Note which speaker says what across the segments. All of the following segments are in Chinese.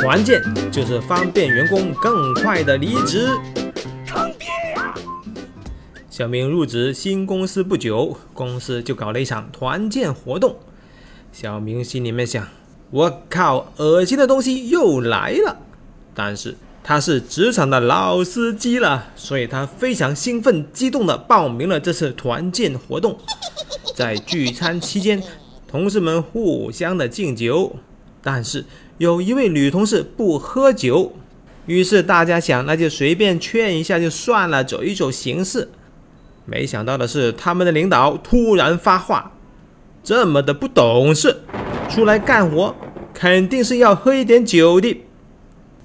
Speaker 1: 团建就是方便员工更快的离职。
Speaker 2: 坑爹呀！
Speaker 1: 小明入职新公司不久，公司就搞了一场团建活动。小明心里面想：我靠，恶心的东西又来了。但是他是职场的老司机了，所以他非常兴奋、激动地报名了这次团建活动。在聚餐期间，同事们互相的敬酒，但是有一位女同事不喝酒，于是大家想，那就随便劝一下就算了，走一走形式。没想到的是，他们的领导突然发话：“这么的不懂事，出来干活肯定是要喝一点酒的。”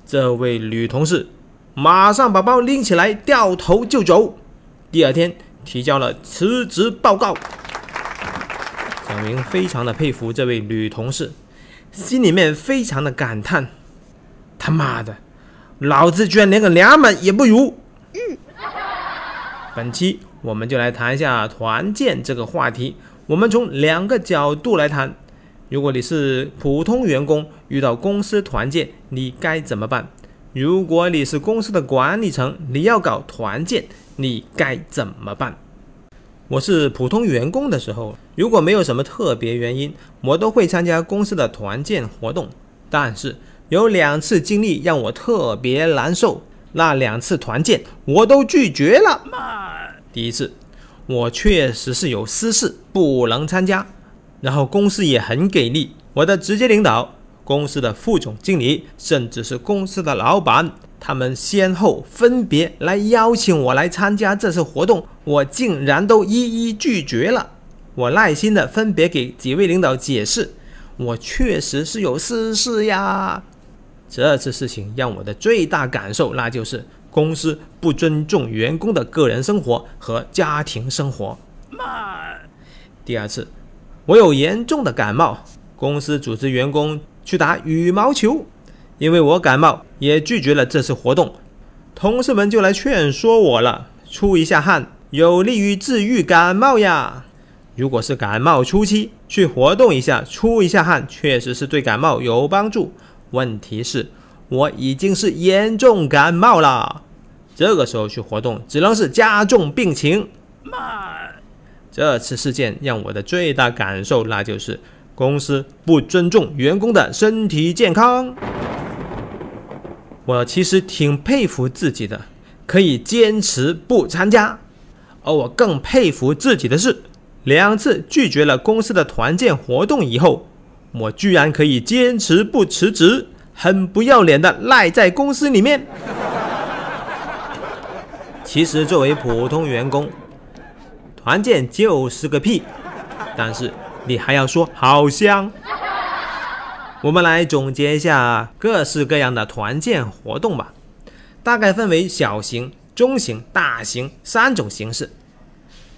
Speaker 1: 这位女同事马上把包拎起来，掉头就走。第二天提交了辞职报告。小明非常的佩服这位女同事，心里面非常的感叹：他妈的，老子居然连个娘们也不如！嗯。本期我们就来谈一下团建这个话题。我们从两个角度来谈：如果你是普通员工，遇到公司团建，你该怎么办？如果你是公司的管理层，你要搞团建，你该怎么办？我是普通员工的时候，如果没有什么特别原因，我都会参加公司的团建活动。但是有两次经历让我特别难受，那两次团建我都拒绝了。第一次，我确实是有私事不能参加，然后公司也很给力，我的直接领导、公司的副总经理，甚至是公司的老板。他们先后分别来邀请我来参加这次活动，我竟然都一一拒绝了。我耐心的分别给几位领导解释，我确实是有私事呀。这次事情让我的最大感受，那就是公司不尊重员工的个人生活和家庭生活。第二次，我有严重的感冒，公司组织员工去打羽毛球。因为我感冒，也拒绝了这次活动。同事们就来劝说我了：出一下汗有利于治愈感冒呀。如果是感冒初期，去活动一下，出一下汗，确实是对感冒有帮助。问题是，我已经是严重感冒了，这个时候去活动，只能是加重病情。这次事件让我的最大感受，那就是公司不尊重员工的身体健康。我其实挺佩服自己的，可以坚持不参加。而我更佩服自己的是，两次拒绝了公司的团建活动以后，我居然可以坚持不辞职，很不要脸的赖在公司里面。其实作为普通员工，团建就是个屁，但是你还要说好香。我们来总结一下各式各样的团建活动吧，大概分为小型、中型、大型三种形式。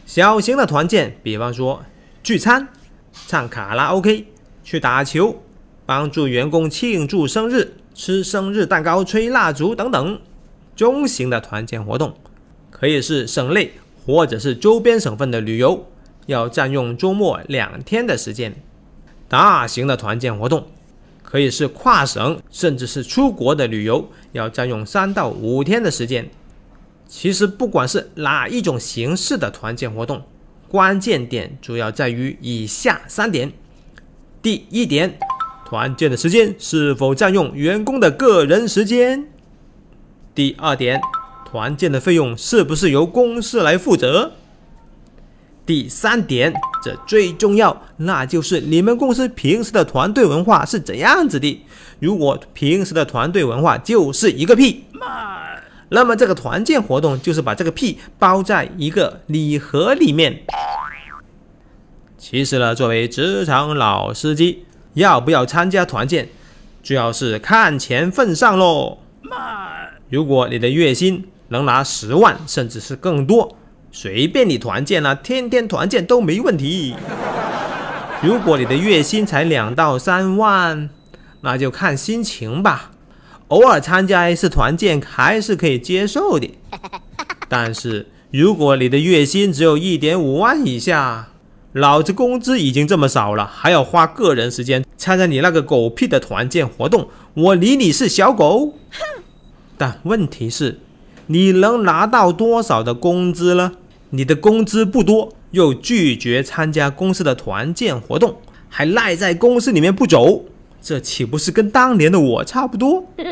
Speaker 1: 小型的团建，比方说聚餐、唱卡拉 OK、去打球、帮助员工庆祝生日、吃生日蛋糕、吹蜡烛等等。中型的团建活动，可以是省内或者是周边省份的旅游，要占用周末两天的时间。大型的团建活动。可以是跨省，甚至是出国的旅游，要占用三到五天的时间。其实不管是哪一种形式的团建活动，关键点主要在于以下三点：第一点，团建的时间是否占用员工的个人时间；第二点，团建的费用是不是由公司来负责。第三点，这最重要，那就是你们公司平时的团队文化是怎样子的？如果平时的团队文化就是一个屁，那么这个团建活动就是把这个屁包在一个礼盒里面。其实呢，作为职场老司机，要不要参加团建，主要是看钱份上喽。如果你的月薪能拿十万，甚至是更多。随便你团建了，天天团建都没问题。如果你的月薪才两到三万，那就看心情吧。偶尔参加一次团建还是可以接受的。但是如果你的月薪只有一点五万以下，老子工资已经这么少了，还要花个人时间参加你那个狗屁的团建活动，我理你是小狗。但问题是，你能拿到多少的工资呢？你的工资不多，又拒绝参加公司的团建活动，还赖在公司里面不走，这岂不是跟当年的我差不多？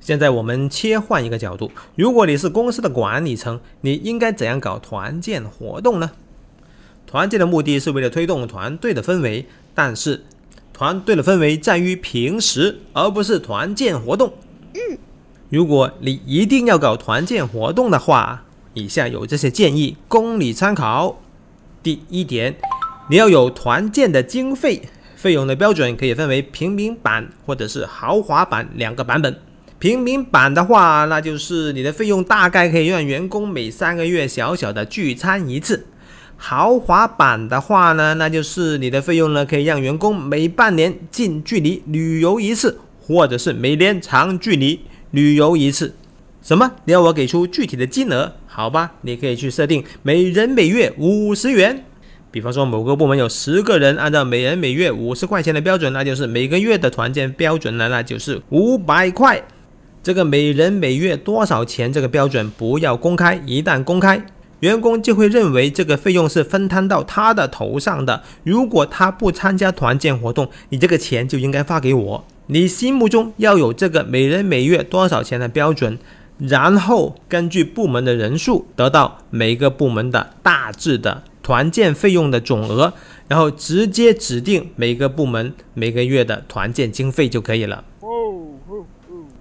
Speaker 1: 现在我们切换一个角度，如果你是公司的管理层，你应该怎样搞团建活动呢？团建的目的是为了推动团队的氛围，但是团队的氛围在于平时，而不是团建活动。嗯，如果你一定要搞团建活动的话，以下有这些建议供你参考。第一点，你要有团建的经费，费用的标准可以分为平民版或者是豪华版两个版本。平民版的话，那就是你的费用大概可以让员工每三个月小小的聚餐一次；豪华版的话呢，那就是你的费用呢可以让员工每半年近距离旅游一次，或者是每年长距离旅游一次。什么？你要我给出具体的金额？好吧，你可以去设定每人每月五十元。比方说，某个部门有十个人，按照每人每月五十块钱的标准，那就是每个月的团建标准呢，那就是五百块。这个每人每月多少钱？这个标准不要公开，一旦公开，员工就会认为这个费用是分摊到他的头上的。如果他不参加团建活动，你这个钱就应该发给我。你心目中要有这个每人每月多少钱的标准，然后根据部门的人数得到每个部门的大致的团建费用的总额，然后直接指定每个部门每个月的团建经费就可以了。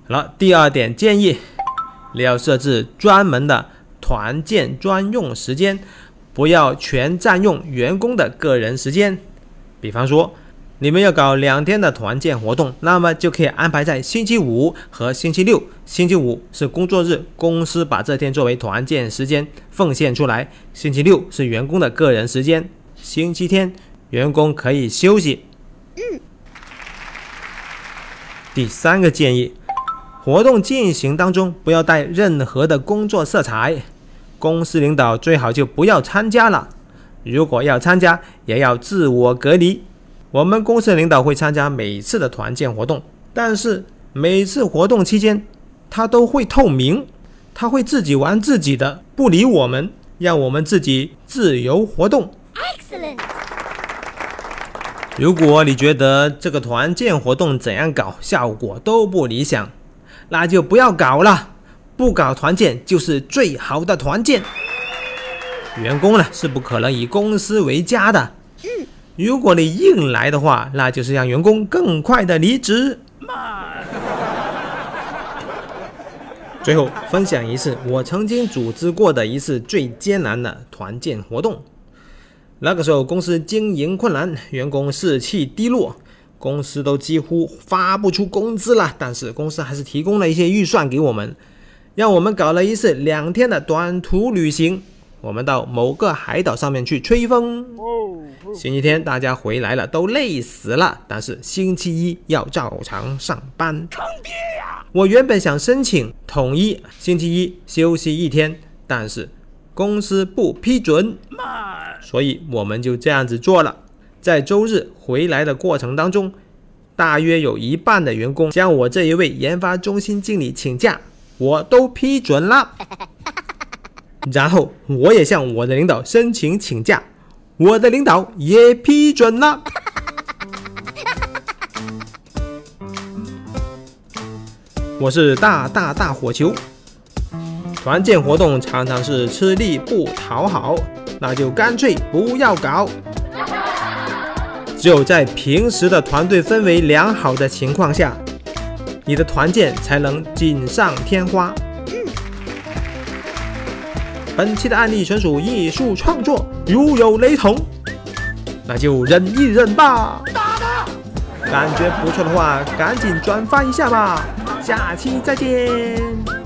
Speaker 1: 好了，第二点建议，你要设置专门的团建专用时间，不要全占用员工的个人时间。比方说，你们要搞两天的团建活动，那么就可以安排在星期五和星期六。星期五是工作日，公司把这天作为团建时间奉献出来；星期六是员工的个人时间，星期天员工可以休息。嗯。第三个建议。活动进行当中，不要带任何的工作色彩，公司领导最好就不要参加了。如果要参加，也要自我隔离。我们公司领导会参加每次的团建活动，但是每次活动期间，他都会透明，他会自己玩自己的，不理我们，让我们自己自由活动。Excellent。如果你觉得这个团建活动怎样搞，效果都不理想。那就不要搞了，不搞团建就是最好的团建。员工呢是不可能以公司为家的。如果你硬来的话，那就是让员工更快的离职。最后分享一次我曾经组织过的一次最艰难的团建活动。那个时候公司经营困难，员工士气低落。公司都几乎发不出工资了，但是公司还是提供了一些预算给我们，让我们搞了一次两天的短途旅行。我们到某个海岛上面去吹风。星期天大家回来了，都累死了，但是星期一要照常上班。坑爹呀！我原本想申请统一星期一休息一天，但是公司不批准，所以我们就这样子做了。在周日回来的过程当中，大约有一半的员工向我这一位研发中心经理请假，我都批准了。然后我也向我的领导申请请假，我的领导也批准了。我是大大大火球，团建活动常常是吃力不讨好，那就干脆不要搞。只有在平时的团队氛围良好的情况下，你的团建才能锦上添花。本期的案例纯属艺术创作，如有雷同，那就忍一忍吧。打他感觉不错的话，赶紧转发一下吧。下期再见。